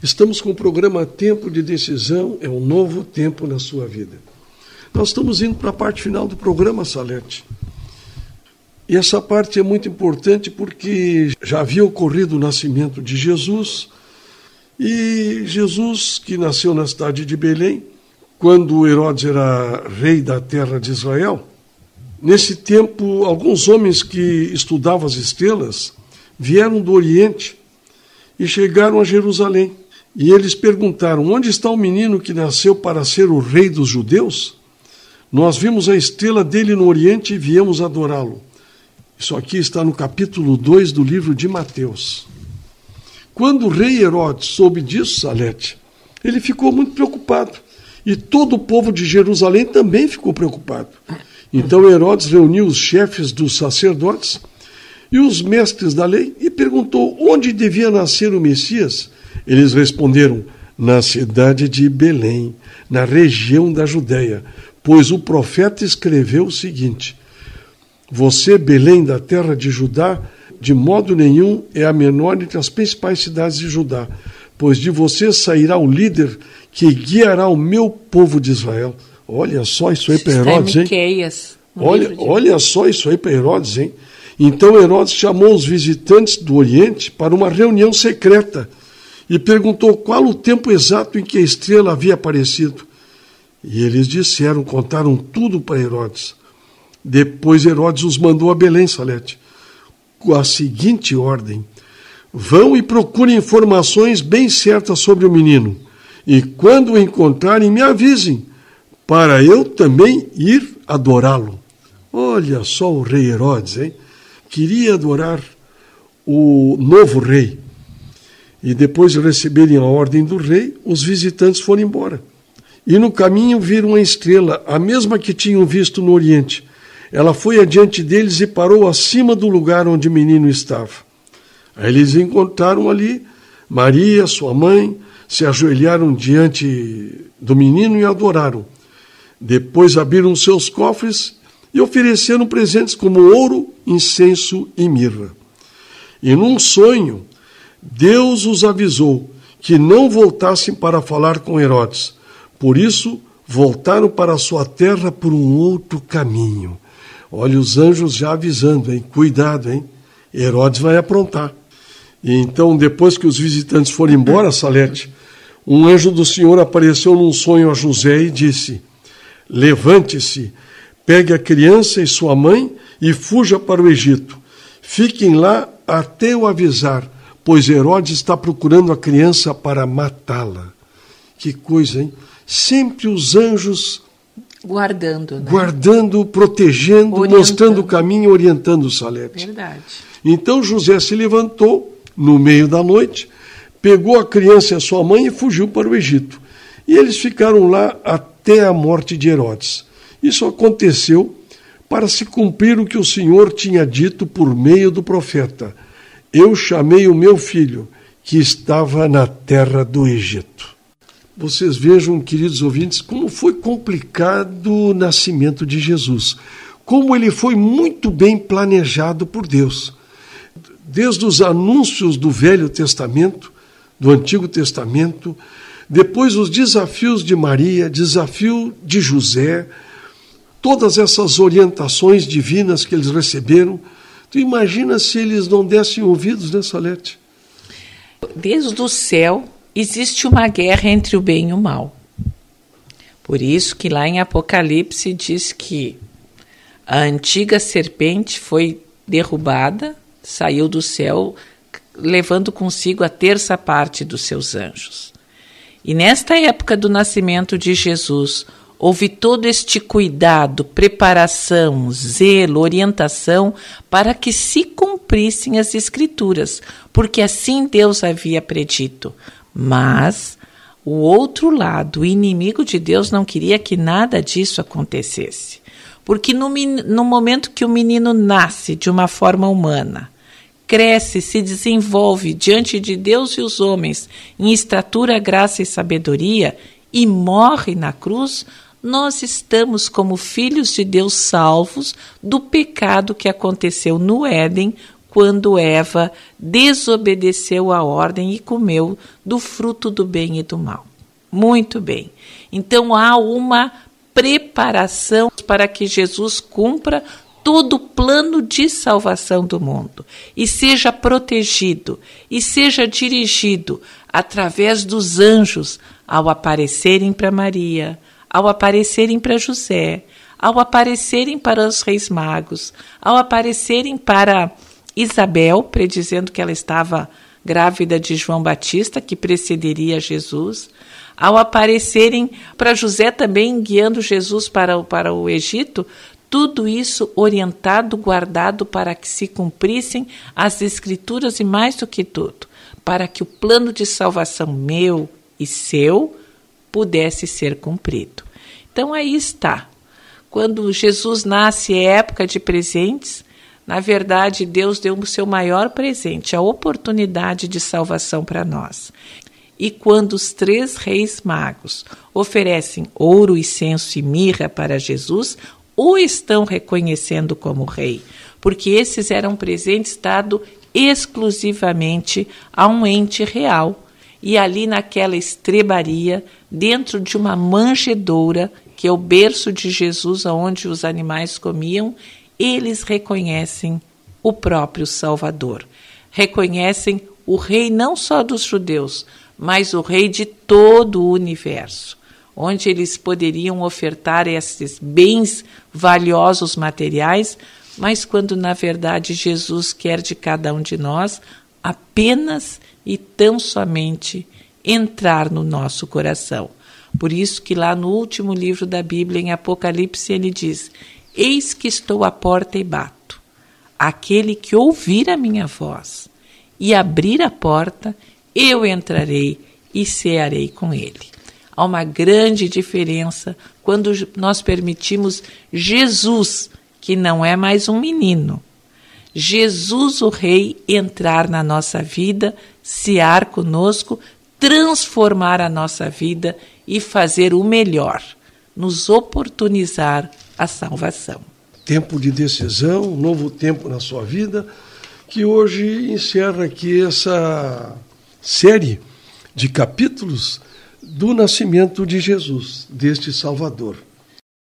Estamos com o programa Tempo de Decisão, é um novo tempo na sua vida. Nós estamos indo para a parte final do programa, Salete. E essa parte é muito importante porque já havia ocorrido o nascimento de Jesus, e Jesus, que nasceu na cidade de Belém, quando Herodes era rei da terra de Israel, nesse tempo, alguns homens que estudavam as estrelas vieram do Oriente e chegaram a Jerusalém. E eles perguntaram: Onde está o menino que nasceu para ser o rei dos judeus? Nós vimos a estrela dele no Oriente e viemos adorá-lo. Isso aqui está no capítulo 2 do livro de Mateus. Quando o rei Herodes soube disso, Salete, ele ficou muito preocupado. E todo o povo de Jerusalém também ficou preocupado. Então Herodes reuniu os chefes dos sacerdotes e os mestres da lei e perguntou onde devia nascer o Messias. Eles responderam: na cidade de Belém, na região da Judéia, pois o profeta escreveu o seguinte: Você, Belém, da terra de Judá, de modo nenhum é a menor entre as principais cidades de Judá, pois de você sairá o líder que guiará o meu povo de Israel. Olha só isso aí para Herodes, hein? Olha, olha só isso aí para Herodes, hein? Então Herodes chamou os visitantes do Oriente para uma reunião secreta e perguntou qual o tempo exato em que a estrela havia aparecido. E eles disseram, contaram tudo para Herodes. Depois Herodes os mandou a Belém, Salete, com a seguinte ordem: Vão e procurem informações bem certas sobre o menino, e quando o encontrarem, me avisem, para eu também ir adorá-lo. Olha só o rei Herodes, hein? queria adorar o novo rei. E depois de receberem a ordem do rei, os visitantes foram embora. E no caminho viram uma estrela, a mesma que tinham visto no Oriente. Ela foi adiante deles e parou acima do lugar onde o menino estava. Aí eles encontraram ali Maria, sua mãe, se ajoelharam diante do menino e adoraram. Depois abriram seus cofres e ofereceram presentes como ouro, incenso e mirra. E num sonho, Deus os avisou que não voltassem para falar com Herodes. Por isso, voltaram para sua terra por um outro caminho. Olha os anjos já avisando, hein? Cuidado, hein? Herodes vai aprontar. E então, depois que os visitantes foram embora, Salete, um anjo do Senhor apareceu num sonho a José e disse: Levante-se, Pegue a criança e sua mãe e fuja para o Egito. Fiquem lá até eu avisar, pois Herodes está procurando a criança para matá-la. Que coisa, hein? Sempre os anjos guardando, né? guardando, protegendo, orientando. mostrando o caminho, orientando o Salete. Verdade. Então José se levantou no meio da noite, pegou a criança e a sua mãe e fugiu para o Egito. E eles ficaram lá até a morte de Herodes. Isso aconteceu para se cumprir o que o Senhor tinha dito por meio do profeta: Eu chamei o meu filho, que estava na terra do Egito. Vocês vejam, queridos ouvintes, como foi complicado o nascimento de Jesus, como ele foi muito bem planejado por Deus. Desde os anúncios do Velho Testamento, do Antigo Testamento, depois os desafios de Maria, desafio de José, todas essas orientações divinas que eles receberam, tu imagina se eles não dessem ouvidos, né, Salete? Desde o céu existe uma guerra entre o bem e o mal. Por isso que lá em Apocalipse diz que a antiga serpente foi derrubada, saiu do céu, levando consigo a terça parte dos seus anjos. E nesta época do nascimento de Jesus, Houve todo este cuidado, preparação, zelo, orientação para que se cumprissem as Escrituras, porque assim Deus havia predito. Mas o outro lado, o inimigo de Deus, não queria que nada disso acontecesse. Porque no, no momento que o menino nasce de uma forma humana, cresce, se desenvolve diante de Deus e os homens em estatura, graça e sabedoria e morre na cruz, nós estamos como filhos de Deus salvos do pecado que aconteceu no Éden quando Eva desobedeceu a ordem e comeu do fruto do bem e do mal. Muito bem. Então há uma preparação para que Jesus cumpra todo o plano de salvação do mundo e seja protegido e seja dirigido através dos anjos ao aparecerem para Maria, ao aparecerem para José, ao aparecerem para os reis magos, ao aparecerem para Isabel, predizendo que ela estava grávida de João Batista, que precederia Jesus, ao aparecerem para José também guiando Jesus para, para o Egito, tudo isso orientado, guardado para que se cumprissem as Escrituras e mais do que tudo, para que o plano de salvação meu e seu pudesse ser cumprido. Então aí está. Quando Jesus nasce é época de presentes. Na verdade, Deus deu o seu maior presente, a oportunidade de salvação para nós. E quando os três reis magos oferecem ouro, incenso e mirra para Jesus, o estão reconhecendo como rei, porque esses eram presentes dados exclusivamente a um ente real. E ali naquela estrebaria, dentro de uma manjedoura, que é o berço de Jesus, onde os animais comiam, eles reconhecem o próprio Salvador. Reconhecem o rei não só dos judeus, mas o rei de todo o universo onde eles poderiam ofertar esses bens valiosos materiais, mas quando na verdade Jesus quer de cada um de nós apenas e tão somente entrar no nosso coração. Por isso que lá no último livro da Bíblia, em Apocalipse, ele diz: Eis que estou à porta e bato. Aquele que ouvir a minha voz e abrir a porta, eu entrarei e cearei com ele. Há uma grande diferença quando nós permitimos Jesus, que não é mais um menino, Jesus o Rei entrar na nossa vida, sear conosco, transformar a nossa vida e fazer o melhor, nos oportunizar a salvação. Tempo de decisão, novo tempo na sua vida, que hoje encerra aqui essa série de capítulos do nascimento de Jesus, deste Salvador.